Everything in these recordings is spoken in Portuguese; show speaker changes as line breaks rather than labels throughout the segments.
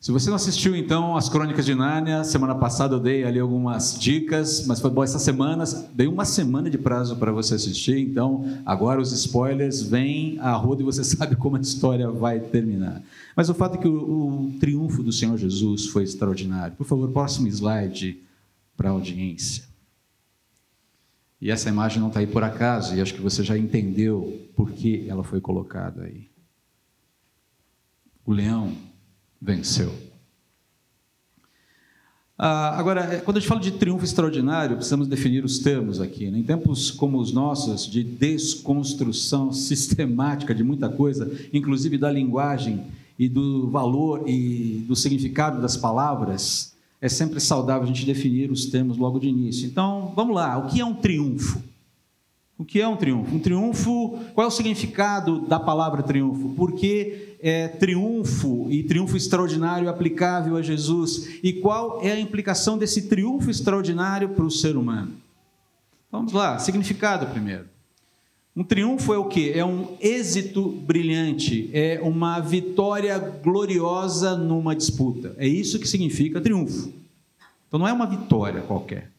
Se você não assistiu, então, as Crônicas de Nárnia, semana passada eu dei ali algumas dicas, mas foi bom essa semana, dei uma semana de prazo para você assistir, então agora os spoilers vêm à roda e você sabe como a história vai terminar. Mas o fato é que o, o triunfo do Senhor Jesus foi extraordinário. Por favor, próximo slide para a audiência. E essa imagem não está aí por acaso, e acho que você já entendeu por que ela foi colocada aí. O leão venceu. Ah, agora, é, quando a gente fala de triunfo extraordinário, precisamos definir os termos aqui. Né? Em tempos como os nossos, de desconstrução sistemática de muita coisa, inclusive da linguagem e do valor e do significado das palavras, é sempre saudável a gente definir os termos logo de início. Então, vamos lá, o que é um triunfo? O que é um triunfo? Um triunfo, qual é o significado da palavra triunfo? Por que é triunfo e triunfo extraordinário aplicável a Jesus? E qual é a implicação desse triunfo extraordinário para o ser humano? Vamos lá, significado primeiro. Um triunfo é o que? É um êxito brilhante, é uma vitória gloriosa numa disputa. É isso que significa triunfo. Então não é uma vitória qualquer.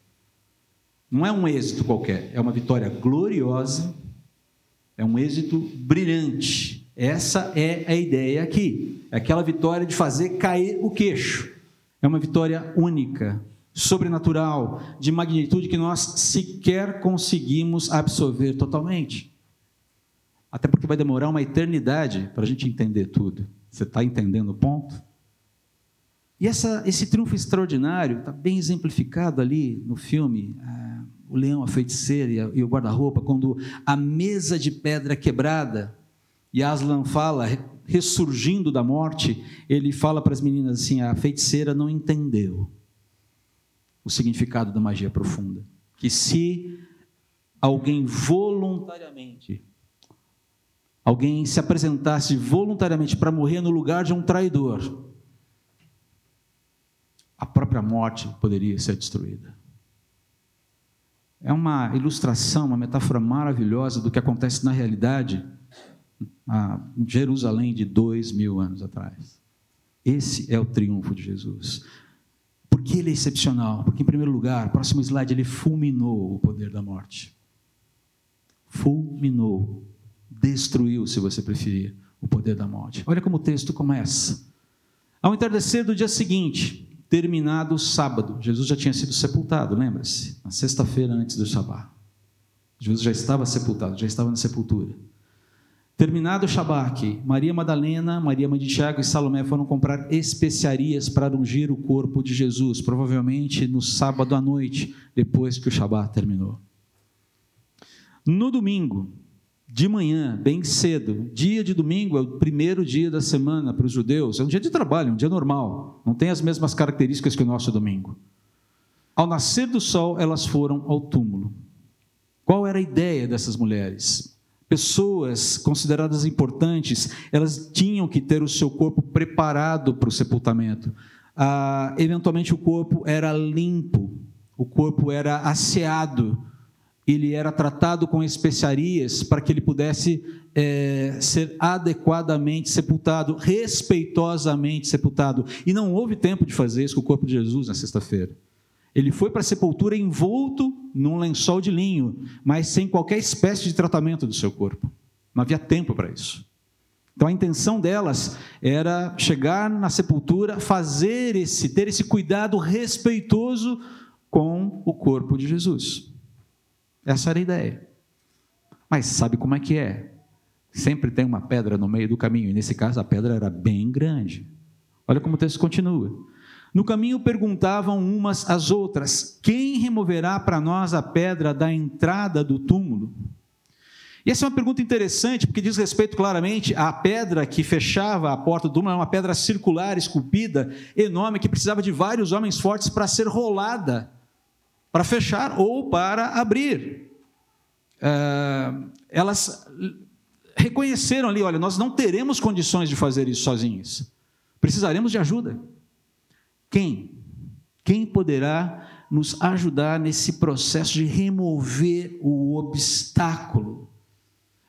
Não é um êxito qualquer, é uma vitória gloriosa, é um êxito brilhante. Essa é a ideia aqui. É aquela vitória de fazer cair o queixo. É uma vitória única, sobrenatural, de magnitude que nós sequer conseguimos absorver totalmente. Até porque vai demorar uma eternidade para a gente entender tudo. Você está entendendo o ponto? E essa, esse triunfo extraordinário está bem exemplificado ali no filme ah, O Leão, a Feiticeira e, o Guarda-Roupa, quando a mesa de pedra quebrada, e Aslan fala, ressurgindo da morte, ele fala para as meninas assim: a feiticeira não entendeu o significado da magia profunda. Que se alguém voluntariamente, alguém se apresentasse voluntariamente para morrer no lugar de um traidor, a própria morte poderia ser destruída. É uma ilustração, uma metáfora maravilhosa do que acontece na realidade em Jerusalém de dois mil anos atrás. Esse é o triunfo de Jesus. Por que ele é excepcional? Porque, em primeiro lugar, próximo slide, ele fulminou o poder da morte. Fulminou, destruiu, se você preferir, o poder da morte. Olha como o texto começa. Ao entardecer do dia seguinte, terminado o sábado. Jesus já tinha sido sepultado, lembra-se? Na sexta-feira antes do Shabat. Jesus já estava sepultado, já estava na sepultura. Terminado o Shabat, Maria Madalena, Maria Mãe de Tiago e Salomé foram comprar especiarias para ungir o corpo de Jesus, provavelmente no sábado à noite, depois que o Shabat terminou. No domingo, de manhã, bem cedo. Dia de domingo é o primeiro dia da semana para os judeus, é um dia de trabalho, um dia normal, não tem as mesmas características que o nosso domingo. Ao nascer do sol, elas foram ao túmulo. Qual era a ideia dessas mulheres? Pessoas consideradas importantes, elas tinham que ter o seu corpo preparado para o sepultamento. Ah, eventualmente, o corpo era limpo, o corpo era asseado ele era tratado com especiarias para que ele pudesse é, ser adequadamente sepultado, respeitosamente sepultado. E não houve tempo de fazer isso com o corpo de Jesus na sexta-feira. Ele foi para a sepultura envolto num lençol de linho, mas sem qualquer espécie de tratamento do seu corpo. Não havia tempo para isso. Então a intenção delas era chegar na sepultura, fazer esse, ter esse cuidado respeitoso com o corpo de Jesus. Essa era a ideia. Mas sabe como é que é? Sempre tem uma pedra no meio do caminho, e nesse caso a pedra era bem grande. Olha como o texto continua. No caminho perguntavam umas às outras: Quem removerá para nós a pedra da entrada do túmulo? E essa é uma pergunta interessante, porque diz respeito claramente à pedra que fechava a porta do túmulo, era uma pedra circular, esculpida, enorme, que precisava de vários homens fortes para ser rolada para fechar ou para abrir. É, elas reconheceram ali: olha, nós não teremos condições de fazer isso sozinhos, precisaremos de ajuda. Quem? Quem poderá nos ajudar nesse processo de remover o obstáculo?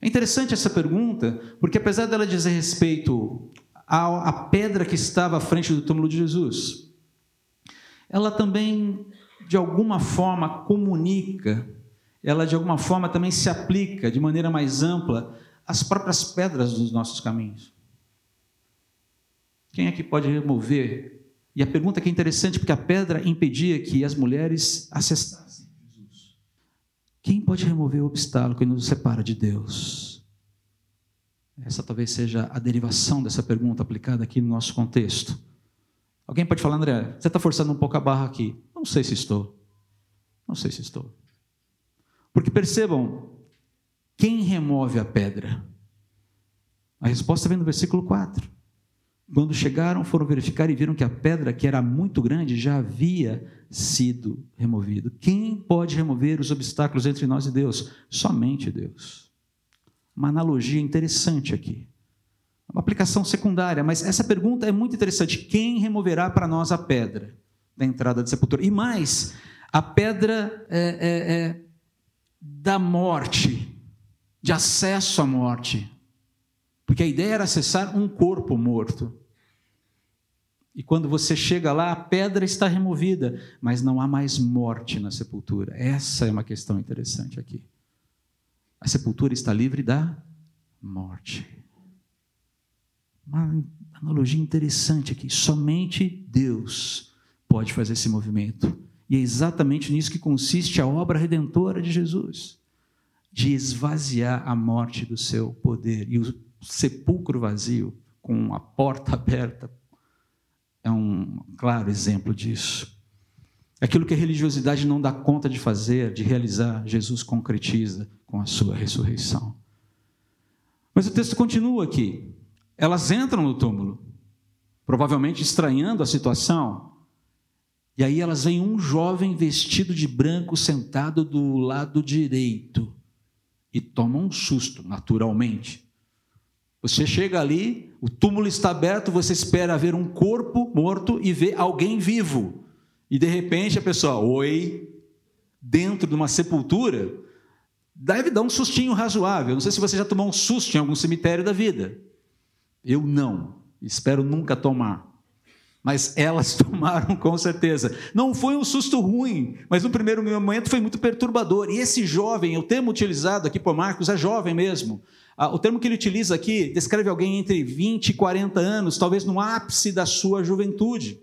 É interessante essa pergunta, porque apesar dela dizer respeito a, a pedra que estava à frente do túmulo de Jesus, ela também, de alguma forma, comunica, ela de alguma forma também se aplica de maneira mais ampla às próprias pedras dos nossos caminhos. Quem é que pode remover? E a pergunta que é interessante, porque a pedra impedia que as mulheres acessassem Jesus. Quem pode remover o obstáculo que nos separa de Deus? Essa talvez seja a derivação dessa pergunta aplicada aqui no nosso contexto. Alguém pode falar, André, você está forçando um pouco a barra aqui. Não sei se estou. Não sei se estou. Porque percebam, quem remove a pedra? A resposta vem no versículo 4. Quando chegaram, foram verificar e viram que a pedra, que era muito grande, já havia sido removida. Quem pode remover os obstáculos entre nós e Deus? Somente Deus. Uma analogia interessante aqui. Uma aplicação secundária, mas essa pergunta é muito interessante. Quem removerá para nós a pedra da entrada da sepultura? E mais, a pedra é, é, é, da morte, de acesso à morte. Porque a ideia era acessar um corpo morto. E quando você chega lá, a pedra está removida, mas não há mais morte na sepultura. Essa é uma questão interessante aqui. A sepultura está livre da morte. Uma analogia interessante aqui. Somente Deus pode fazer esse movimento. E é exatamente nisso que consiste a obra redentora de Jesus de esvaziar a morte do seu poder. E o sepulcro vazio, com a porta aberta, é um claro exemplo disso. Aquilo que a religiosidade não dá conta de fazer, de realizar, Jesus concretiza com a sua ressurreição. Mas o texto continua aqui. Elas entram no túmulo, provavelmente estranhando a situação. E aí elas veem um jovem vestido de branco sentado do lado direito e tomam um susto, naturalmente. Você chega ali, o túmulo está aberto, você espera ver um corpo morto e vê alguém vivo. E de repente a pessoa, oi, dentro de uma sepultura, deve dar um sustinho razoável. Não sei se você já tomou um susto em algum cemitério da vida. Eu não, espero nunca tomar. Mas elas tomaram com certeza. Não foi um susto ruim, mas no primeiro momento foi muito perturbador. E esse jovem, o termo utilizado aqui por Marcos é jovem mesmo. Ah, o termo que ele utiliza aqui descreve alguém entre 20 e 40 anos, talvez no ápice da sua juventude.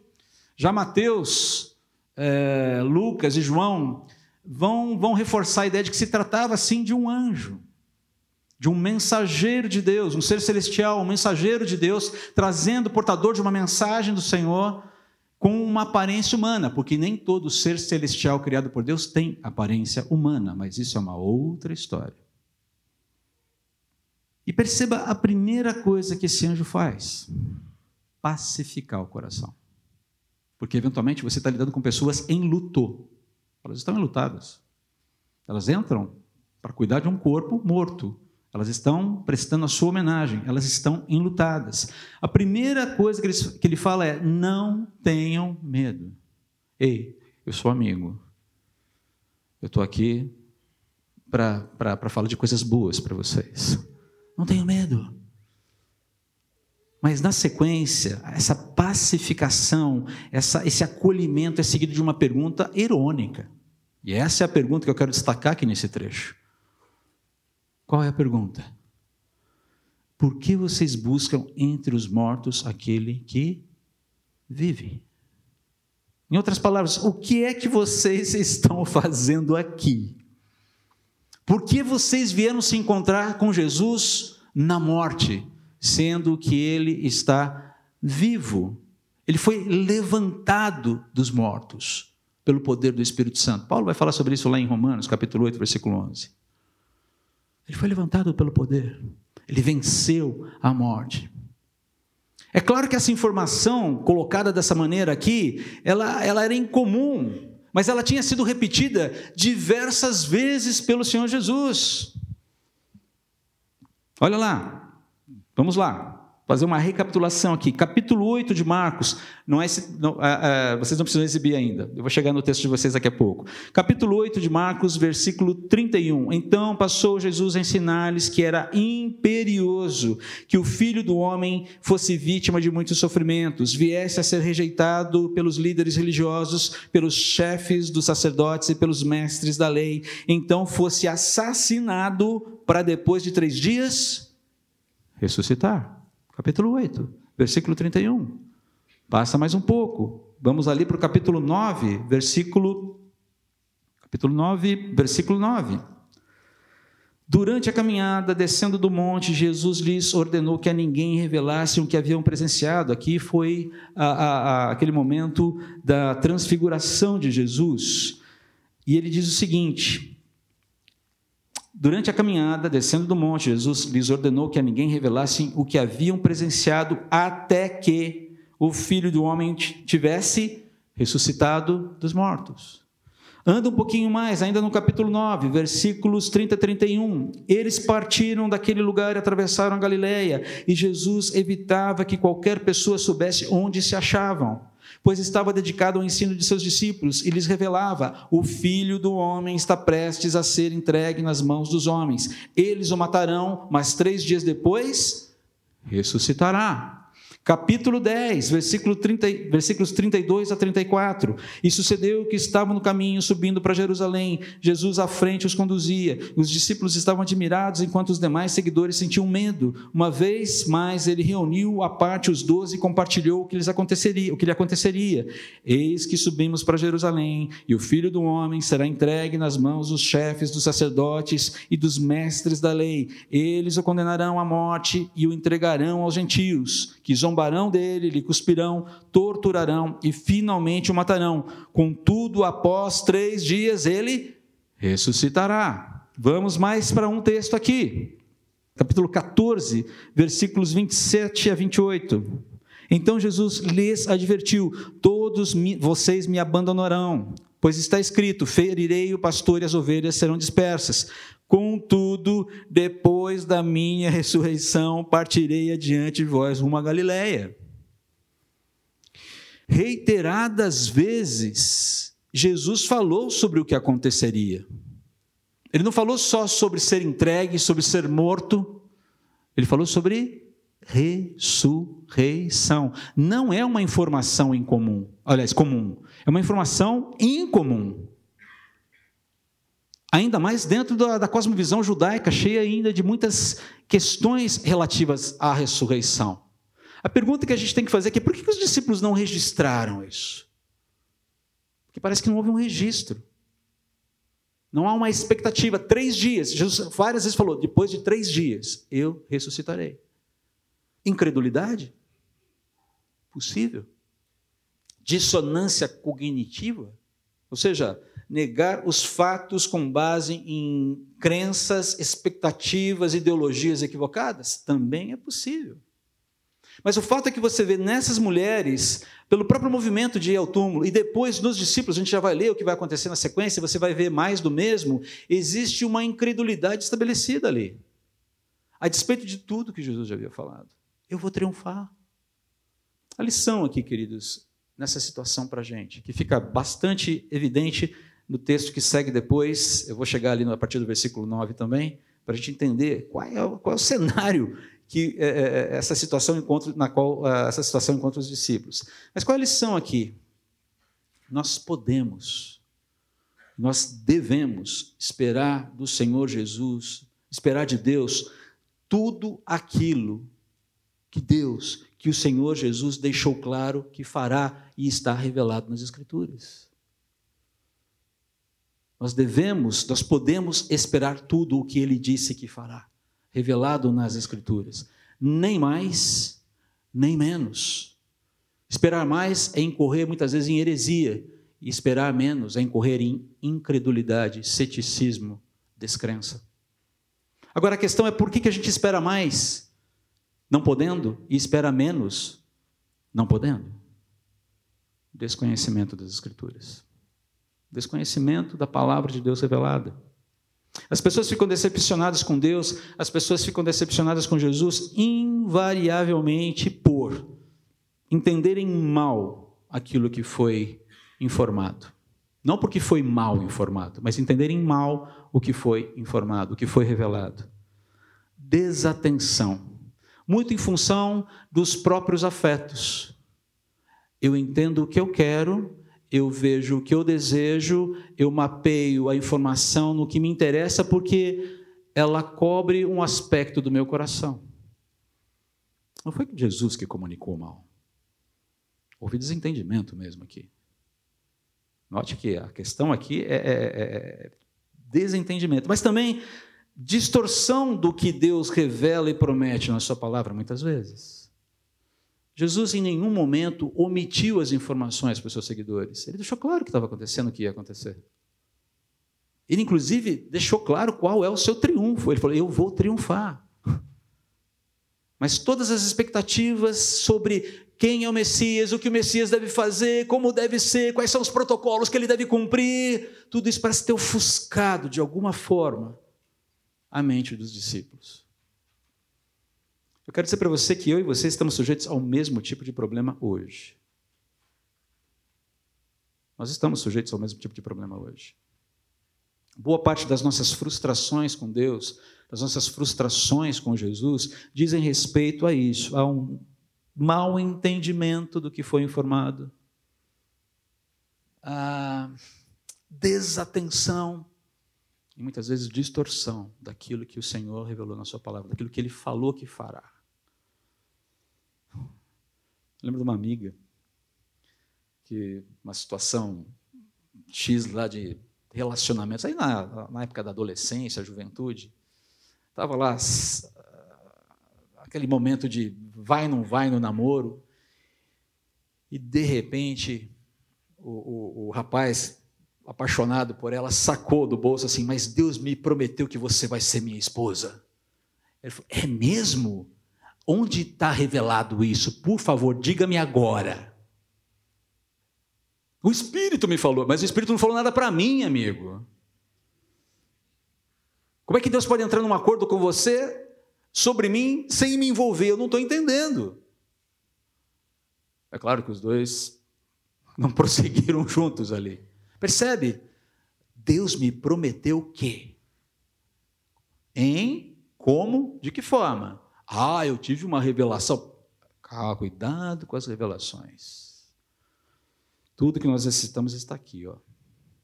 Já Mateus, é, Lucas e João vão, vão reforçar a ideia de que se tratava assim de um anjo, de um mensageiro de Deus, um ser celestial, um mensageiro de Deus, trazendo, portador de uma mensagem do Senhor com uma aparência humana, porque nem todo ser celestial criado por Deus tem aparência humana, mas isso é uma outra história. E perceba a primeira coisa que esse anjo faz: pacificar o coração. Porque eventualmente você está lidando com pessoas em luto. Elas estão enlutadas. Elas entram para cuidar de um corpo morto. Elas estão prestando a sua homenagem, elas estão enlutadas. A primeira coisa que ele, fala é: não tenham medo. Ei, eu sou amigo. Eu estou aqui para falar de coisas boas para vocês. Não tenho medo. Mas na sequência, essa pacificação, essa, esse acolhimento é seguido de uma pergunta irônica. E essa é a pergunta que eu quero destacar aqui nesse trecho. Qual é a pergunta? Por que vocês buscam entre os mortos aquele que vive? Em outras palavras, o que é que vocês estão fazendo aqui? Por que vocês vieram se encontrar com Jesus na morte, sendo que ele está vivo? Ele foi levantado dos mortos pelo poder do Espírito Santo. Paulo vai falar sobre isso lá em Romanos, capítulo 8, versículo 11. Ele foi levantado pelo poder. Ele venceu a morte. É claro que essa informação colocada dessa maneira aqui, ela, ela era incomum mas ela tinha sido repetida diversas vezes pelo Senhor Jesus. Olha lá, vamos lá. Fazer uma recapitulação aqui. Capítulo 8 de Marcos, não é, não, é, é, vocês não precisam exibir ainda, eu vou chegar no texto de vocês daqui a pouco. Capítulo 8 de Marcos, versículo 31. Então passou Jesus a ensinar-lhes que era imperioso que o filho do homem fosse vítima de muitos sofrimentos, viesse a ser rejeitado pelos líderes religiosos, pelos chefes dos sacerdotes e pelos mestres da lei, então fosse assassinado para depois de três dias ressuscitar capítulo 8, versículo 31. Passa mais um pouco. Vamos ali para o capítulo 9, versículo capítulo 9, versículo 9. Durante a caminhada, descendo do monte, Jesus lhes ordenou que a ninguém revelasse o que haviam presenciado. Aqui foi a, a, a, aquele momento da transfiguração de Jesus. E ele diz o seguinte: Durante a caminhada, descendo do monte, Jesus lhes ordenou que a ninguém revelassem o que haviam presenciado até que o filho do homem tivesse ressuscitado dos mortos. Anda um pouquinho mais, ainda no capítulo 9, versículos 30 e 31. Eles partiram daquele lugar e atravessaram a Galileia, e Jesus evitava que qualquer pessoa soubesse onde se achavam pois estava dedicado ao ensino de seus discípulos e lhes revelava: O filho do homem está prestes a ser entregue nas mãos dos homens. Eles o matarão, mas três dias depois ressuscitará capítulo 10, versículo 30, versículos 32 a 34. E sucedeu que estavam no caminho subindo para Jerusalém. Jesus à frente os conduzia. Os discípulos estavam admirados, enquanto os demais seguidores sentiam medo. Uma vez mais ele reuniu à parte os doze e compartilhou o que lhes aconteceria, o que lhe aconteceria. Eis que subimos para Jerusalém, e o filho do homem será entregue nas mãos dos chefes dos sacerdotes e dos mestres da lei. Eles o condenarão à morte e o entregarão aos gentios, que zombarão dele, lhe cuspirão, torturarão e finalmente o matarão. Contudo, após três dias ele ressuscitará. Vamos mais para um texto aqui, capítulo 14, versículos 27 a 28. Então Jesus lhes advertiu: Todos vocês me abandonarão, pois está escrito: Ferirei o pastor e as ovelhas serão dispersas. Contudo, depois da minha ressurreição, partirei adiante de vós rumo a Galiléia. Reiteradas vezes, Jesus falou sobre o que aconteceria. Ele não falou só sobre ser entregue, sobre ser morto, ele falou sobre ressurreição. Não é uma informação incomum, aliás, comum, é uma informação incomum. Ainda mais dentro da, da cosmovisão judaica, cheia ainda de muitas questões relativas à ressurreição. A pergunta que a gente tem que fazer é por que, que os discípulos não registraram isso? Porque parece que não houve um registro. Não há uma expectativa. Três dias. Jesus várias vezes falou: depois de três dias eu ressuscitarei. Incredulidade? Possível. Dissonância cognitiva? Ou seja, negar os fatos com base em crenças, expectativas, ideologias equivocadas? Também é possível. Mas o fato é que você vê nessas mulheres, pelo próprio movimento de ir ao túmulo, e depois nos discípulos, a gente já vai ler o que vai acontecer na sequência, você vai ver mais do mesmo, existe uma incredulidade estabelecida ali. A despeito de tudo que Jesus já havia falado. Eu vou triunfar. A lição aqui, queridos, nessa situação para a gente, que fica bastante evidente no texto que segue depois, eu vou chegar ali a partir do versículo 9 também, para a gente entender qual é, o, qual é o cenário que é, é, é essa situação encontra, na qual essa situação encontra os discípulos. Mas qual é a lição aqui? Nós podemos, nós devemos esperar do Senhor Jesus, esperar de Deus tudo aquilo que Deus, que o Senhor Jesus deixou claro que fará e está revelado nas Escrituras. Nós devemos, nós podemos esperar tudo o que ele disse que fará, revelado nas Escrituras. Nem mais, nem menos. Esperar mais é incorrer muitas vezes em heresia, e esperar menos é incorrer em incredulidade, ceticismo, descrença. Agora a questão é por que a gente espera mais, não podendo, e espera menos, não podendo? Desconhecimento das Escrituras desconhecimento da palavra de Deus revelada. As pessoas ficam decepcionadas com Deus, as pessoas ficam decepcionadas com Jesus, invariavelmente por entenderem mal aquilo que foi informado. Não porque foi mal informado, mas entenderem mal o que foi informado, o que foi revelado. Desatenção. Muito em função dos próprios afetos. Eu entendo o que eu quero, eu vejo o que eu desejo, eu mapeio a informação no que me interessa, porque ela cobre um aspecto do meu coração. Não foi Jesus que comunicou mal. Houve desentendimento mesmo aqui. Note que a questão aqui é, é, é, é desentendimento, mas também distorção do que Deus revela e promete na Sua palavra, muitas vezes. Jesus em nenhum momento omitiu as informações para os seus seguidores. Ele deixou claro o que estava acontecendo, o que ia acontecer. Ele, inclusive, deixou claro qual é o seu triunfo. Ele falou: Eu vou triunfar. Mas todas as expectativas sobre quem é o Messias, o que o Messias deve fazer, como deve ser, quais são os protocolos que ele deve cumprir, tudo isso parece ter ofuscado de alguma forma a mente dos discípulos. Eu quero dizer para você que eu e você estamos sujeitos ao mesmo tipo de problema hoje. Nós estamos sujeitos ao mesmo tipo de problema hoje. Boa parte das nossas frustrações com Deus, das nossas frustrações com Jesus, dizem respeito a isso, a um mau entendimento do que foi informado, a desatenção e muitas vezes distorção daquilo que o Senhor revelou na Sua palavra, daquilo que Ele falou que fará. Eu lembro de uma amiga que uma situação X lá de relacionamentos, aí na, na época da adolescência, juventude, estava lá aquele momento de vai não vai no namoro, e de repente o, o, o rapaz apaixonado por ela sacou do bolso assim, mas Deus me prometeu que você vai ser minha esposa. Ele falou, é mesmo? Onde está revelado isso? Por favor, diga-me agora. O Espírito me falou, mas o Espírito não falou nada para mim, amigo. Como é que Deus pode entrar num acordo com você sobre mim sem me envolver? Eu não estou entendendo. É claro que os dois não prosseguiram juntos ali. Percebe? Deus me prometeu o quê? Em, como, de que forma? Ah, eu tive uma revelação. Ah, cuidado com as revelações. Tudo que nós necessitamos está aqui, ó.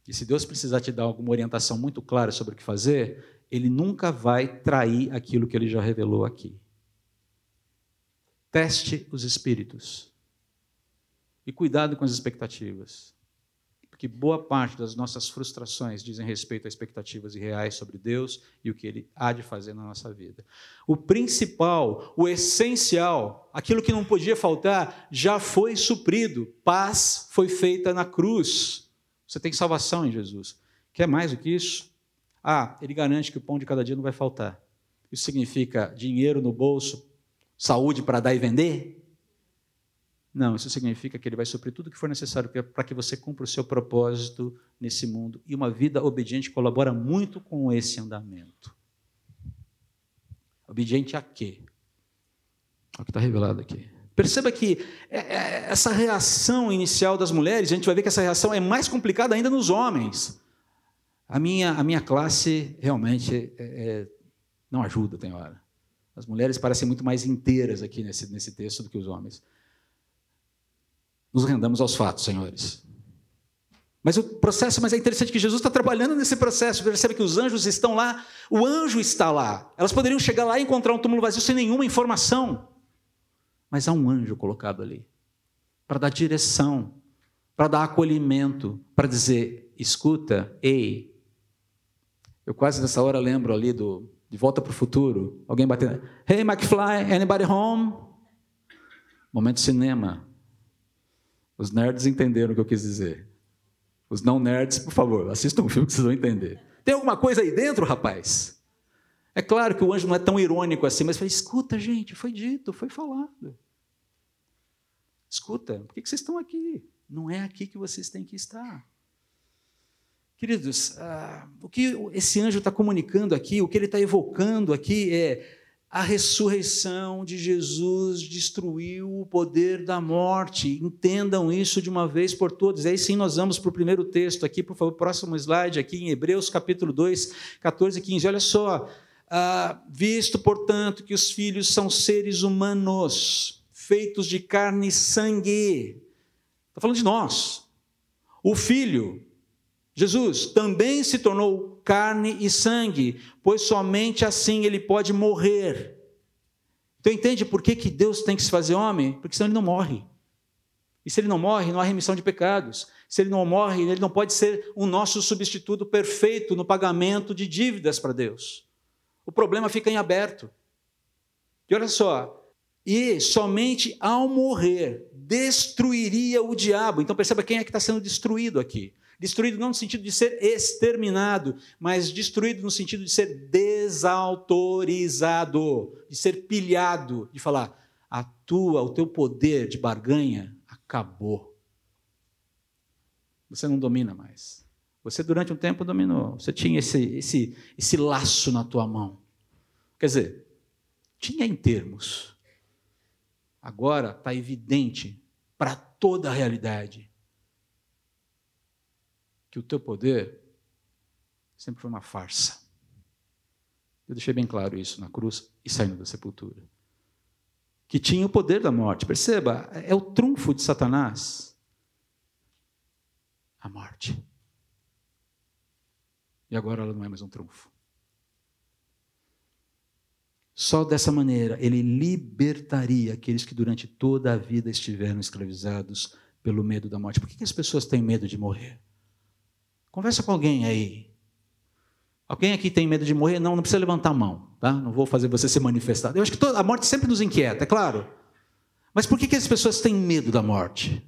E se Deus precisar te dar alguma orientação muito clara sobre o que fazer, Ele nunca vai trair aquilo que Ele já revelou aqui. Teste os espíritos. E cuidado com as expectativas. Porque boa parte das nossas frustrações dizem respeito a expectativas irreais sobre Deus e o que Ele há de fazer na nossa vida. O principal, o essencial, aquilo que não podia faltar, já foi suprido. Paz foi feita na cruz. Você tem salvação em Jesus. Quer mais do que isso? Ah, Ele garante que o pão de cada dia não vai faltar. Isso significa dinheiro no bolso, saúde para dar e vender? Não, isso significa que ele vai suprir tudo o que for necessário para que você cumpra o seu propósito nesse mundo. E uma vida obediente colabora muito com esse andamento. Obediente a quê? É o que está revelado aqui. Perceba que é, é, essa reação inicial das mulheres, a gente vai ver que essa reação é mais complicada ainda nos homens. A minha, a minha classe realmente é, é, não ajuda, tem hora. As mulheres parecem muito mais inteiras aqui nesse, nesse texto do que os homens nos rendamos aos fatos, senhores. Mas o processo, mas é interessante que Jesus está trabalhando nesse processo. Percebe que os anjos estão lá, o anjo está lá. Elas poderiam chegar lá e encontrar um túmulo vazio sem nenhuma informação. Mas há um anjo colocado ali para dar direção, para dar acolhimento, para dizer: escuta, ei. Eu quase nessa hora lembro ali do De Volta para o Futuro, alguém batendo: Hey McFly, anybody home? Momento cinema. Os nerds entenderam o que eu quis dizer. Os não nerds, por favor, assistam um filme que vocês vão entender. Tem alguma coisa aí dentro, rapaz? É claro que o anjo não é tão irônico assim, mas falei, escuta, gente, foi dito, foi falado. Escuta, por que vocês estão aqui? Não é aqui que vocês têm que estar. Queridos, ah, o que esse anjo está comunicando aqui, o que ele está evocando aqui é a ressurreição de Jesus destruiu o poder da morte. Entendam isso de uma vez por todas. Aí sim nós vamos para o primeiro texto aqui, por favor, próximo slide, aqui em Hebreus capítulo 2, 14 e 15. Olha só. Ah, visto, portanto, que os filhos são seres humanos, feitos de carne e sangue. Está falando de nós. O filho, Jesus, também se tornou carne e sangue, pois somente assim ele pode morrer. Então entende por que, que Deus tem que se fazer homem? Porque senão ele não morre. E se ele não morre, não há remissão de pecados. Se ele não morre, ele não pode ser o nosso substituto perfeito no pagamento de dívidas para Deus. O problema fica em aberto. E olha só, e somente ao morrer destruiria o diabo. Então perceba quem é que está sendo destruído aqui. Destruído não no sentido de ser exterminado, mas destruído no sentido de ser desautorizado, de ser pilhado, de falar: a tua, o teu poder de barganha acabou. Você não domina mais. Você durante um tempo dominou. Você tinha esse, esse, esse laço na tua mão. Quer dizer, tinha em termos. Agora está evidente para toda a realidade que o teu poder sempre foi uma farsa. Eu deixei bem claro isso na cruz e saindo da sepultura. Que tinha o poder da morte. Perceba, é o trunfo de Satanás. A morte. E agora ela não é mais um trunfo. Só dessa maneira ele libertaria aqueles que durante toda a vida estiveram escravizados pelo medo da morte. Por que as pessoas têm medo de morrer? Conversa com alguém aí. Alguém aqui tem medo de morrer? Não, não precisa levantar a mão, tá? Não vou fazer você se manifestar. Eu acho que toda, a morte sempre nos inquieta, é claro. Mas por que, que as pessoas têm medo da morte?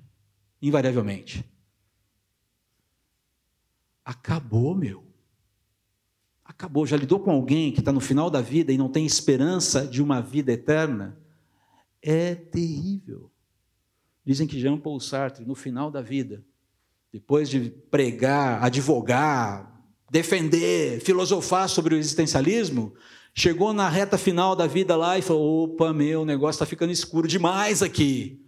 Invariavelmente. Acabou, meu. Acabou. Já lidou com alguém que está no final da vida e não tem esperança de uma vida eterna? É terrível. Dizem que Jean Paul Sartre, no final da vida, depois de pregar, advogar, defender, filosofar sobre o existencialismo, chegou na reta final da vida lá e falou: opa, meu, o negócio está ficando escuro demais aqui.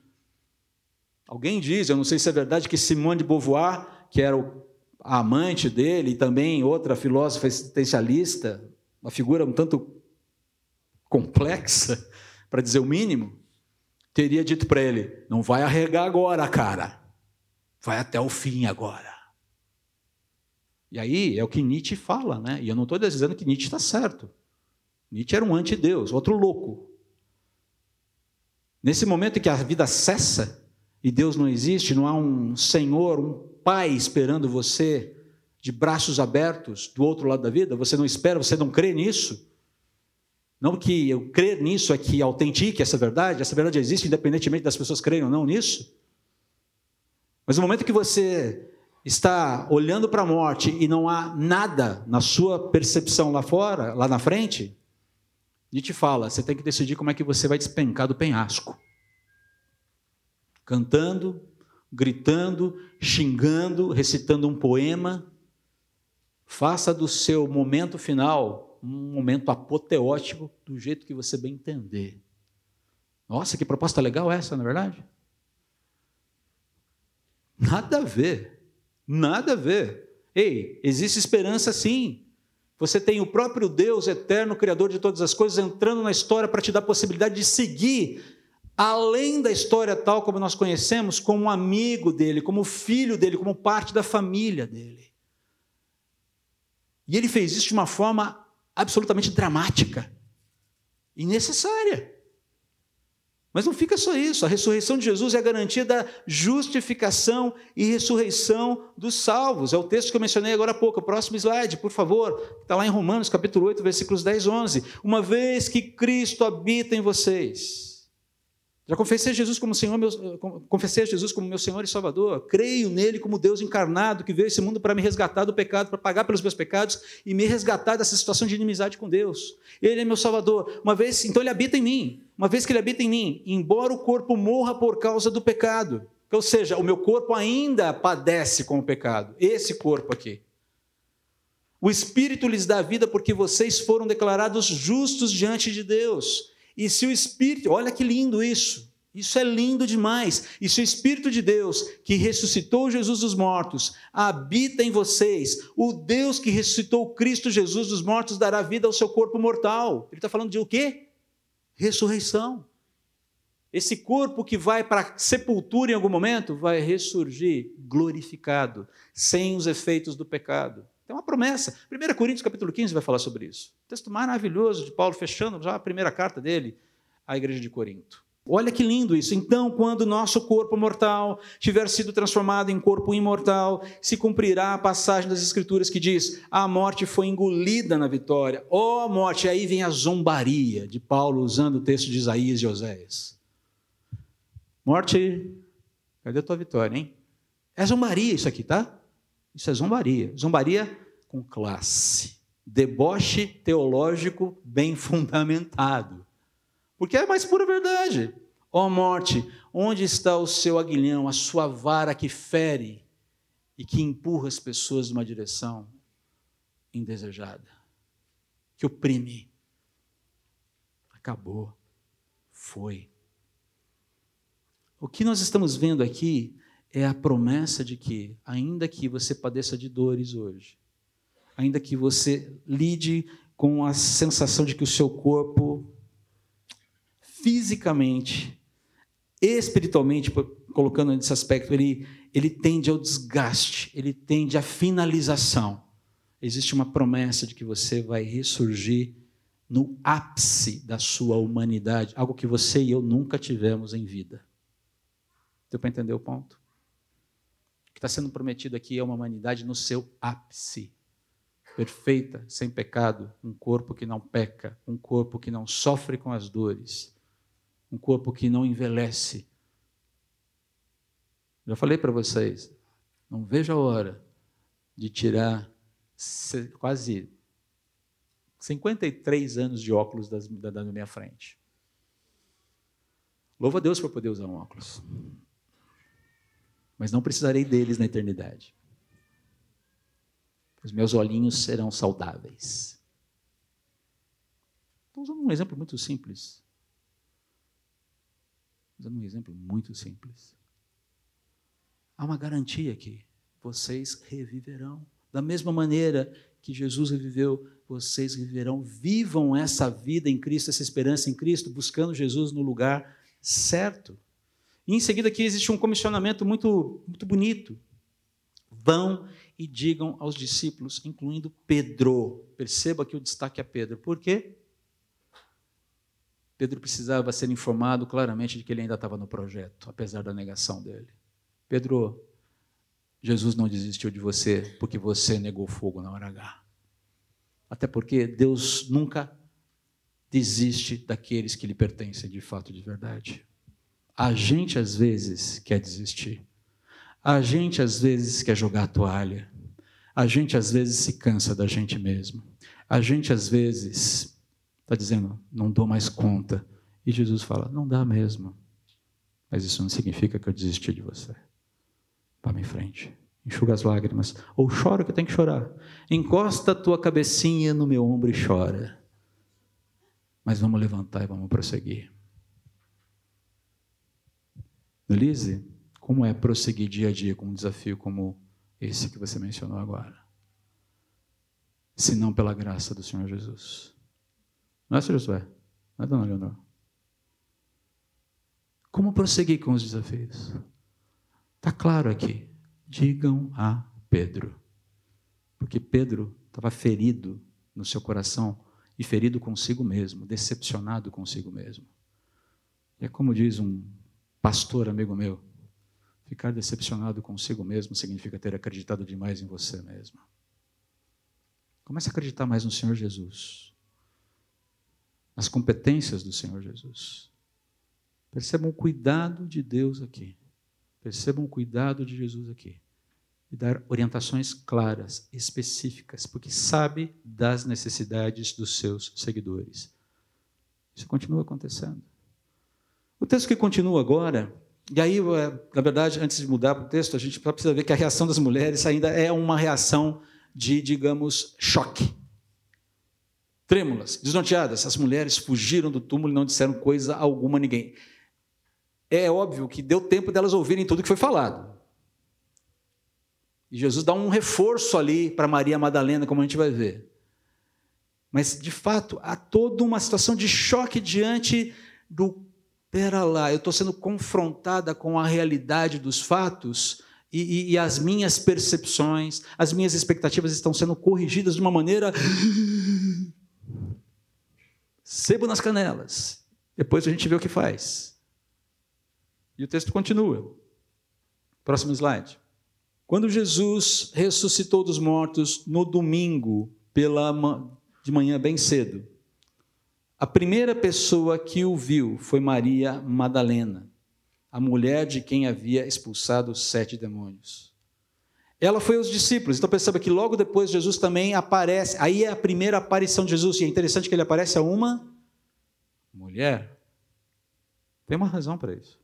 Alguém diz, eu não sei se é verdade, que Simone de Beauvoir, que era a amante dele, e também outra filósofa existencialista, uma figura um tanto complexa, para dizer o mínimo, teria dito para ele: não vai arregar agora, cara. Vai até o fim agora. E aí é o que Nietzsche fala, né? E eu não estou dizendo que Nietzsche está certo. Nietzsche era um anti-Deus, outro louco. Nesse momento em que a vida cessa e Deus não existe, não há um Senhor, um Pai esperando você de braços abertos do outro lado da vida, você não espera, você não crê nisso. Não que eu crer nisso é que autentique essa verdade, essa verdade existe independentemente das pessoas crerem ou não nisso. Mas no momento que você está olhando para a morte e não há nada na sua percepção lá fora, lá na frente, te fala, você tem que decidir como é que você vai despencar do penhasco. Cantando, gritando, xingando, recitando um poema. Faça do seu momento final um momento apoteótico do jeito que você bem entender. Nossa, que proposta legal essa, não é verdade? Nada a ver. Nada a ver. Ei, existe esperança sim. Você tem o próprio Deus eterno, Criador de todas as coisas, entrando na história para te dar a possibilidade de seguir além da história tal como nós conhecemos, como amigo dele, como filho dele, como parte da família dele. E ele fez isso de uma forma absolutamente dramática e necessária. Mas não fica só isso, a ressurreição de Jesus é a garantia da justificação e ressurreição dos salvos. É o texto que eu mencionei agora há pouco. Próximo slide, por favor. Está lá em Romanos, capítulo 8, versículos 10 e 11. Uma vez que Cristo habita em vocês, já confessei Jesus como Senhor, meu, confessei a Jesus como meu Senhor e Salvador. Creio nele como Deus encarnado que veio a esse mundo para me resgatar do pecado, para pagar pelos meus pecados e me resgatar dessa situação de inimizade com Deus. Ele é meu Salvador. Uma vez, então ele habita em mim. Uma vez que ele habita em mim, embora o corpo morra por causa do pecado, ou seja, o meu corpo ainda padece com o pecado. Esse corpo aqui. O Espírito lhes dá vida porque vocês foram declarados justos diante de Deus. E se o Espírito, olha que lindo isso. Isso é lindo demais. E se o Espírito de Deus, que ressuscitou Jesus dos mortos, habita em vocês, o Deus que ressuscitou Cristo Jesus dos mortos dará vida ao seu corpo mortal. Ele está falando de o quê? Ressurreição. Esse corpo que vai para a sepultura em algum momento vai ressurgir glorificado, sem os efeitos do pecado. É uma promessa. 1 Coríntios capítulo 15 vai falar sobre isso. Texto maravilhoso de Paulo, fechando já a primeira carta dele à igreja de Corinto. Olha que lindo isso. Então, quando nosso corpo mortal tiver sido transformado em corpo imortal, se cumprirá a passagem das Escrituras que diz: a morte foi engolida na vitória. Ó oh, morte! Aí vem a zombaria de Paulo usando o texto de Isaías e Oséias. Morte, cadê a tua vitória, hein? É zombaria isso aqui, tá? Isso é zombaria. Zombaria com classe. Deboche teológico bem fundamentado. Porque é a mais pura verdade. Ó oh, morte, onde está o seu aguilhão, a sua vara que fere e que empurra as pessoas numa direção indesejada, que oprime? Acabou. Foi. O que nós estamos vendo aqui é a promessa de que, ainda que você padeça de dores hoje, ainda que você lide com a sensação de que o seu corpo, fisicamente, espiritualmente, colocando nesse aspecto, ele, ele tende ao desgaste, ele tende à finalização. Existe uma promessa de que você vai ressurgir no ápice da sua humanidade, algo que você e eu nunca tivemos em vida. Deu para entender o ponto? Está sendo prometido aqui é uma humanidade no seu ápice. Perfeita, sem pecado, um corpo que não peca, um corpo que não sofre com as dores, um corpo que não envelhece. Já falei para vocês, não vejo a hora de tirar quase 53 anos de óculos da, da minha frente. Louva a Deus por poder usar um óculos mas não precisarei deles na eternidade. Os meus olhinhos serão saudáveis. Estou usando um exemplo muito simples. Usando um exemplo muito simples. Há uma garantia que vocês reviverão. Da mesma maneira que Jesus reviveu, vocês viverão. Vivam essa vida em Cristo, essa esperança em Cristo, buscando Jesus no lugar certo. E em seguida aqui existe um comissionamento muito, muito bonito. Vão e digam aos discípulos, incluindo Pedro. Perceba que o destaque é Pedro. Por quê? Pedro precisava ser informado claramente de que ele ainda estava no projeto, apesar da negação dele. Pedro, Jesus não desistiu de você porque você negou fogo na hora H. Até porque Deus nunca desiste daqueles que lhe pertencem de fato, de verdade. A gente às vezes quer desistir. A gente às vezes quer jogar a toalha. A gente às vezes se cansa da gente mesmo. A gente às vezes está dizendo, não dou mais conta. E Jesus fala, não dá mesmo. Mas isso não significa que eu desisti de você. Vá em frente. Enxuga as lágrimas. Ou chora que tem que chorar. Encosta a tua cabecinha no meu ombro e chora. Mas vamos levantar e vamos prosseguir. Lise, como é prosseguir dia a dia com um desafio como esse que você mencionou agora? Se não pela graça do Senhor Jesus. Não é, Sr. Josué? Não é, Dona Leonor? Como prosseguir com os desafios? Está claro aqui. Digam a Pedro. Porque Pedro estava ferido no seu coração e ferido consigo mesmo, decepcionado consigo mesmo. E é como diz um Pastor, amigo meu, ficar decepcionado consigo mesmo significa ter acreditado demais em você mesmo. Comece a acreditar mais no Senhor Jesus, nas competências do Senhor Jesus. Percebam o cuidado de Deus aqui. Percebam o cuidado de Jesus aqui. E dar orientações claras, específicas, porque sabe das necessidades dos seus seguidores. Isso continua acontecendo. O texto que continua agora, e aí, é, na verdade, antes de mudar para o texto, a gente precisa ver que a reação das mulheres ainda é uma reação de, digamos, choque. Trêmulas, desnorteadas, as mulheres fugiram do túmulo e não disseram coisa alguma a ninguém. É óbvio que deu tempo delas ouvirem tudo que foi falado. E Jesus dá um reforço ali para Maria Madalena, como a gente vai ver. Mas, de fato, há toda uma situação de choque diante do. Pera lá, eu estou sendo confrontada com a realidade dos fatos e, e, e, as minhas percepções, as minhas expectativas estão sendo corrigidas de uma maneira. Sebo nas canelas. Depois a gente vê o que faz. E o texto continua. Próximo slide. Quando Jesus ressuscitou dos mortos no domingo, pela de manhã bem cedo, a primeira pessoa que o viu foi Maria Madalena, a mulher de quem havia expulsado os sete demônios. Ela foi aos discípulos, então perceba que logo depois Jesus também aparece, aí é a primeira aparição de Jesus, e é interessante que ele aparece a uma mulher. Tem uma razão para isso.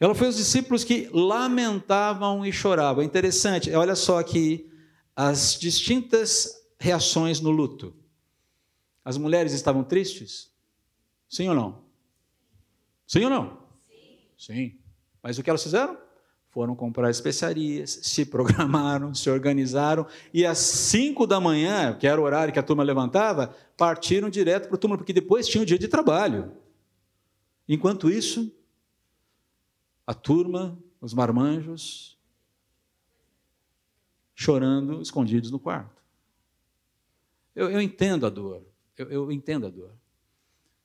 Ela foi os discípulos que lamentavam e choravam. É interessante, olha só aqui as distintas reações no luto. As mulheres estavam tristes? Sim ou não? Sim ou não? Sim. Sim. Mas o que elas fizeram? Foram comprar especiarias, se programaram, se organizaram e às cinco da manhã, que era o horário que a turma levantava, partiram direto para o túmulo, porque depois tinha o dia de trabalho. Enquanto isso, a turma, os marmanjos, chorando, escondidos no quarto. Eu, eu entendo a dor, eu, eu entendo a dor.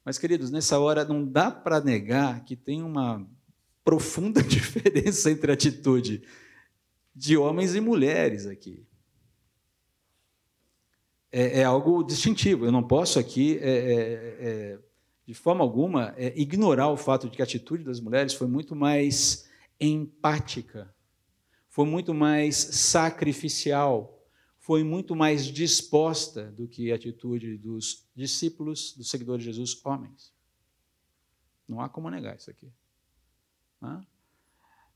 Mas, queridos, nessa hora não dá para negar que tem uma profunda diferença entre a atitude de homens e mulheres aqui. É, é algo distintivo. Eu não posso aqui é, é, é de forma alguma, é, ignorar o fato de que a atitude das mulheres foi muito mais empática, foi muito mais sacrificial, foi muito mais disposta do que a atitude dos discípulos, dos seguidores de Jesus, homens. Não há como negar isso aqui.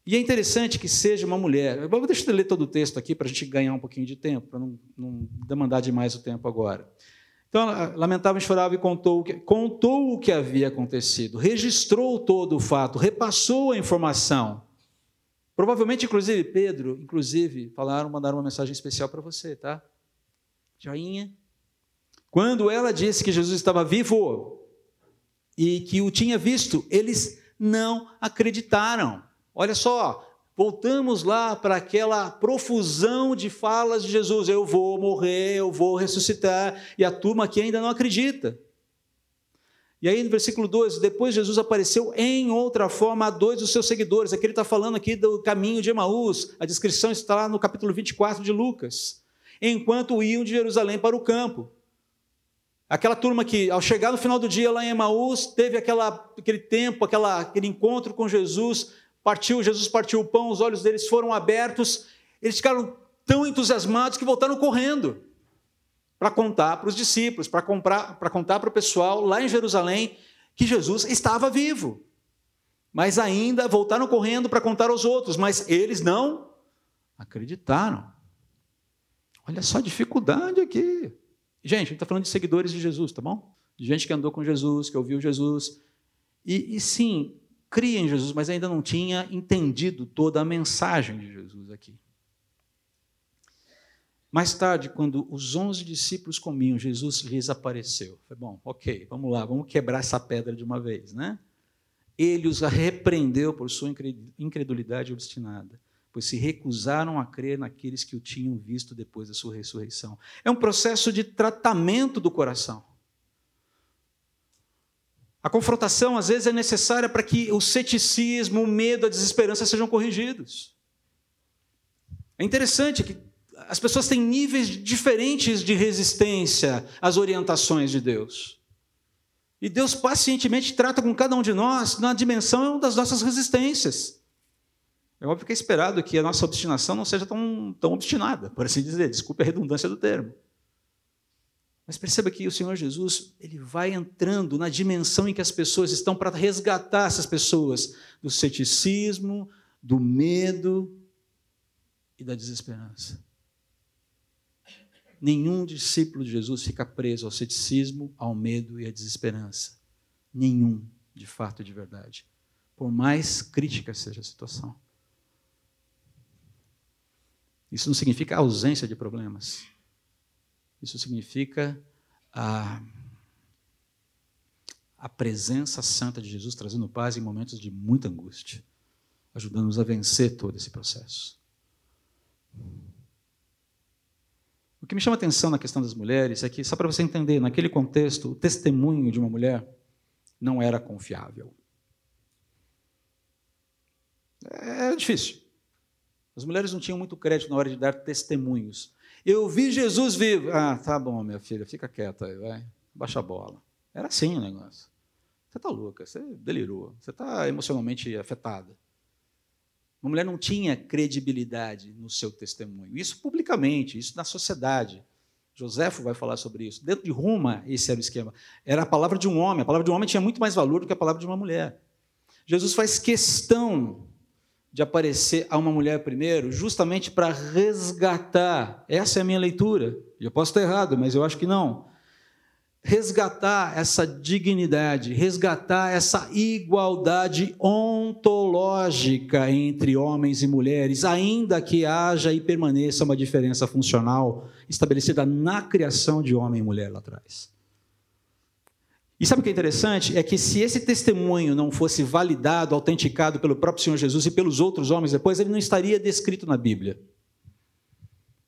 E é interessante que seja uma mulher. Deixa eu ler todo o texto aqui para a gente ganhar um pouquinho de tempo, para não, não demandar demais o tempo agora. Então, lamentava, chorava e contou o, que, contou o que havia acontecido, registrou todo o fato, repassou a informação. Provavelmente, inclusive, Pedro, inclusive, falaram, mandaram uma mensagem especial para você, tá? Joinha. Quando ela disse que Jesus estava vivo e que o tinha visto, eles não acreditaram. Olha só, Voltamos lá para aquela profusão de falas de Jesus: eu vou morrer, eu vou ressuscitar, e a turma aqui ainda não acredita. E aí no versículo 2, depois Jesus apareceu em outra forma a dois dos seus seguidores. Aqui ele está falando aqui do caminho de Emaús, a descrição está lá no capítulo 24 de Lucas. Enquanto iam de Jerusalém para o campo. Aquela turma que, ao chegar no final do dia lá em Emaús, teve aquela, aquele tempo, aquela, aquele encontro com Jesus, partiu, Jesus partiu o pão, os olhos deles foram abertos, eles ficaram tão entusiasmados que voltaram correndo para contar para os discípulos, para contar para o pessoal lá em Jerusalém que Jesus estava vivo. Mas ainda voltaram correndo para contar aos outros, mas eles não acreditaram. Olha só a dificuldade aqui. Gente, a gente está falando de seguidores de Jesus, tá bom? De gente que andou com Jesus, que ouviu Jesus. E, e sim, cria em Jesus, mas ainda não tinha entendido toda a mensagem de Jesus aqui. Mais tarde, quando os onze discípulos comiam, Jesus lhes apareceu. Foi bom, ok, vamos lá, vamos quebrar essa pedra de uma vez, né? Ele os repreendeu por sua incredulidade obstinada, pois se recusaram a crer naqueles que o tinham visto depois da sua ressurreição. É um processo de tratamento do coração. A confrontação, às vezes, é necessária para que o ceticismo, o medo, a desesperança sejam corrigidos. É interessante que as pessoas têm níveis diferentes de resistência às orientações de Deus. E Deus pacientemente trata com cada um de nós na dimensão das nossas resistências. É óbvio que é esperado que a nossa obstinação não seja tão, tão obstinada, por assim dizer, desculpe a redundância do termo. Mas perceba que o Senhor Jesus, ele vai entrando na dimensão em que as pessoas estão para resgatar essas pessoas do ceticismo, do medo e da desesperança. Nenhum discípulo de Jesus fica preso ao ceticismo, ao medo e à desesperança. Nenhum, de fato e de verdade. Por mais crítica seja a situação. Isso não significa ausência de problemas. Isso significa a, a presença santa de Jesus trazendo paz em momentos de muita angústia, ajudando-nos a vencer todo esse processo. O que me chama atenção na questão das mulheres é que, só para você entender, naquele contexto, o testemunho de uma mulher não era confiável. É difícil. As mulheres não tinham muito crédito na hora de dar testemunhos. Eu vi Jesus vivo. Ah, tá bom, minha filha, fica quieta aí, vai. Baixa a bola. Era assim o negócio. Você está louca, você delirou, você está emocionalmente afetada. Uma mulher não tinha credibilidade no seu testemunho. Isso publicamente, isso na sociedade. Joséfo vai falar sobre isso. Dentro de Roma, esse era o esquema. Era a palavra de um homem. A palavra de um homem tinha muito mais valor do que a palavra de uma mulher. Jesus faz questão de aparecer a uma mulher primeiro, justamente para resgatar. Essa é a minha leitura. Eu posso estar errado, mas eu acho que não resgatar essa dignidade, resgatar essa igualdade ontológica entre homens e mulheres, ainda que haja e permaneça uma diferença funcional estabelecida na criação de homem e mulher lá atrás. E sabe o que é interessante? É que se esse testemunho não fosse validado, autenticado pelo próprio Senhor Jesus e pelos outros homens depois, ele não estaria descrito na Bíblia.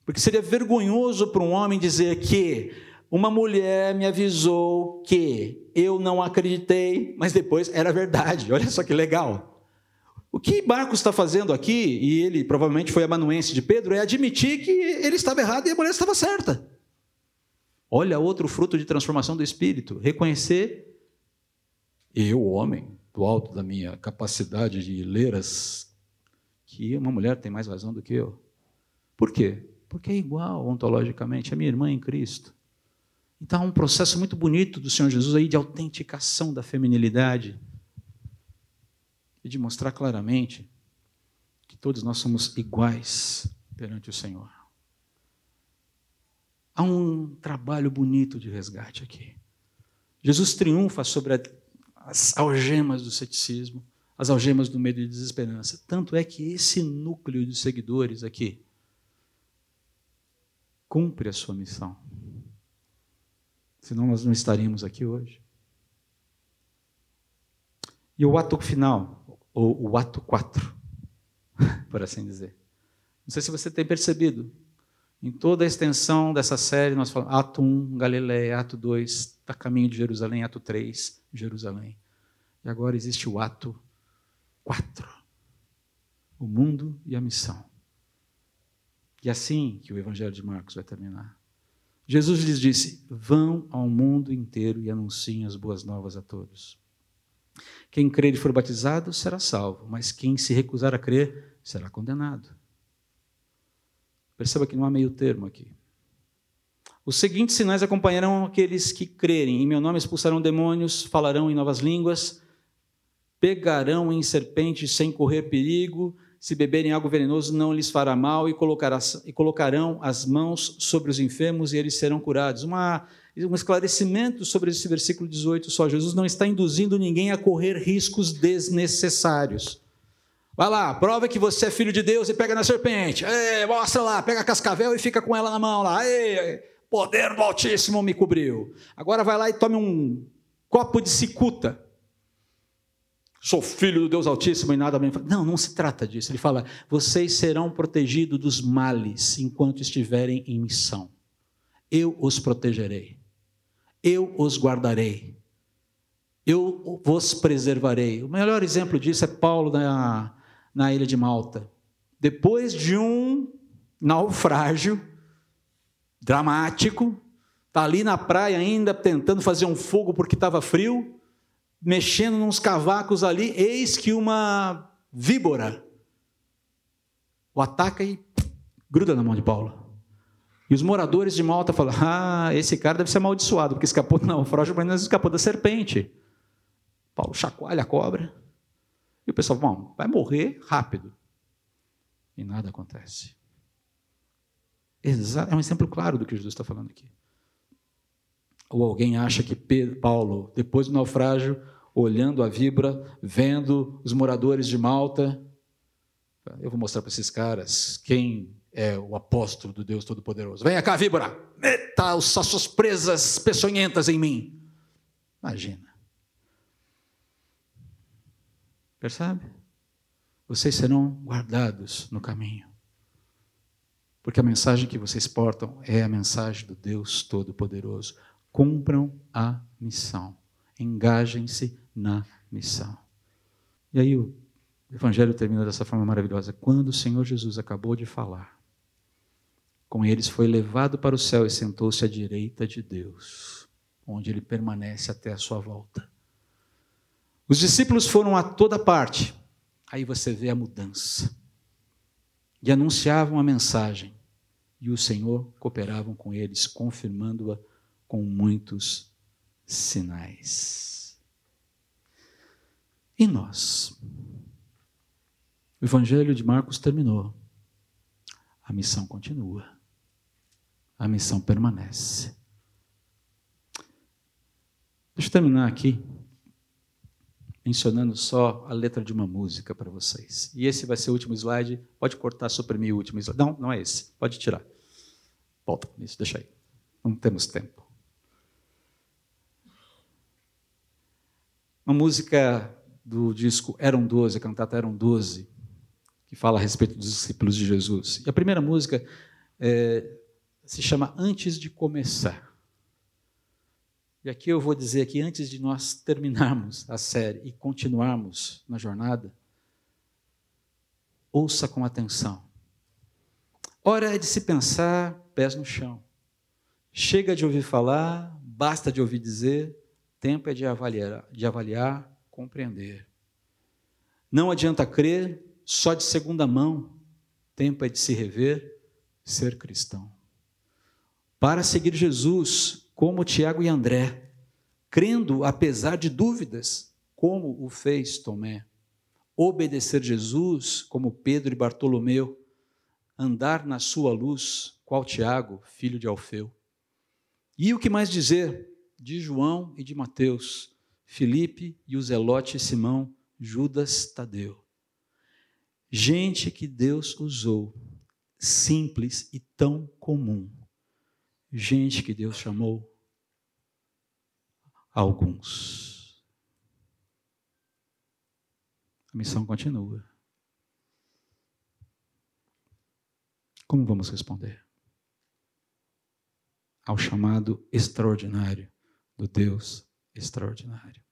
Porque seria vergonhoso para um homem dizer que uma mulher me avisou que eu não acreditei, mas depois era verdade. Olha só que legal. O que Marcos está fazendo aqui, e ele provavelmente foi amanuense de Pedro, é admitir que ele estava errado e a mulher estava certa. Olha outro fruto de transformação do espírito: reconhecer eu, homem, do alto da minha capacidade de ler as que uma mulher tem mais razão do que eu. Por quê? Porque é igual ontologicamente a minha irmã em Cristo. Então, há um processo muito bonito do Senhor Jesus aí de autenticação da feminilidade e de mostrar claramente que todos nós somos iguais perante o Senhor. Há um trabalho bonito de resgate aqui. Jesus triunfa sobre as algemas do ceticismo, as algemas do medo e desesperança. Tanto é que esse núcleo de seguidores aqui cumpre a sua missão senão nós não estaríamos aqui hoje. E o ato final, ou o ato 4, por assim dizer. Não sei se você tem percebido, em toda a extensão dessa série, nós falamos ato 1, Galileia, ato 2, está caminho de Jerusalém, ato 3, Jerusalém. E agora existe o ato 4, o mundo e a missão. E é assim que o Evangelho de Marcos vai terminar. Jesus lhes disse: Vão ao mundo inteiro e anunciem as boas novas a todos. Quem crer e for batizado será salvo, mas quem se recusar a crer será condenado. Perceba que não há meio termo aqui. Os seguintes sinais acompanharão aqueles que crerem. Em meu nome expulsarão demônios, falarão em novas línguas, pegarão em serpentes sem correr perigo, se beberem algo venenoso, não lhes fará mal, e, e colocarão as mãos sobre os enfermos e eles serão curados. Uma, um esclarecimento sobre esse versículo 18 só. Jesus não está induzindo ninguém a correr riscos desnecessários. Vai lá, prova que você é filho de Deus e pega na serpente. Ei, mostra lá, pega a cascavel e fica com ela na mão lá. Ei, poder do Altíssimo me cobriu. Agora vai lá e tome um copo de cicuta sou filho do Deus Altíssimo e nada me. Não, não se trata disso. Ele fala: vocês serão protegidos dos males enquanto estiverem em missão. Eu os protegerei. Eu os guardarei. Eu vos preservarei. O melhor exemplo disso é Paulo na, na ilha de Malta. Depois de um naufrágio dramático, está ali na praia ainda tentando fazer um fogo porque estava frio mexendo nos cavacos ali, eis que uma víbora o ataca e gruda na mão de Paulo. E os moradores de Malta falam: Ah, esse cara deve ser amaldiçoado, porque escapou do naufrágio, mas escapou da serpente. Paulo chacoalha a cobra. E o pessoal, bom, vai morrer rápido. E nada acontece. É um exemplo claro do que Jesus está falando aqui. Ou alguém acha que Paulo, depois do naufrágio, olhando a vibra, vendo os moradores de Malta, eu vou mostrar para esses caras quem é o apóstolo do Deus Todo-Poderoso. Venha cá, víbora, meta as suas presas peçonhentas em mim. Imagina. Percebe? Vocês serão guardados no caminho. Porque a mensagem que vocês portam é a mensagem do Deus Todo-Poderoso. Cumpram a missão. Engajem-se na missão. E aí o Evangelho termina dessa forma maravilhosa. Quando o Senhor Jesus acabou de falar, com eles foi levado para o céu e sentou-se à direita de Deus, onde ele permanece até a sua volta. Os discípulos foram a toda parte, aí você vê a mudança, e anunciavam a mensagem, e o Senhor cooperavam com eles, confirmando-a com muitos sinais. E nós? O Evangelho de Marcos terminou. A missão continua a missão permanece. Deixa eu terminar aqui mencionando só a letra de uma música para vocês. E esse vai ser o último slide. Pode cortar, suprimir o último slide. Não, não é esse. Pode tirar. Volta. Isso, deixa aí. Não temos tempo. Uma música do disco Eram Doze, a cantata Eram Doze, que fala a respeito dos discípulos de Jesus. E a primeira música é, se chama Antes de Começar. E aqui eu vou dizer que antes de nós terminarmos a série e continuarmos na jornada, ouça com atenção. Hora é de se pensar, pés no chão. Chega de ouvir falar, basta de ouvir dizer, tempo é de avaliar, de avaliar, compreender. Não adianta crer só de segunda mão, tempo é de se rever, ser cristão para seguir Jesus, como Tiago e André, crendo apesar de dúvidas, como o fez Tomé. Obedecer Jesus, como Pedro e Bartolomeu, andar na sua luz, qual Tiago, filho de Alfeu. E o que mais dizer de João e de Mateus, Filipe e o Zelote Simão, Judas Tadeu. Gente que Deus usou, simples e tão comum gente que Deus chamou alguns. A missão continua. Como vamos responder? Ao chamado extraordinário do Deus extraordinário.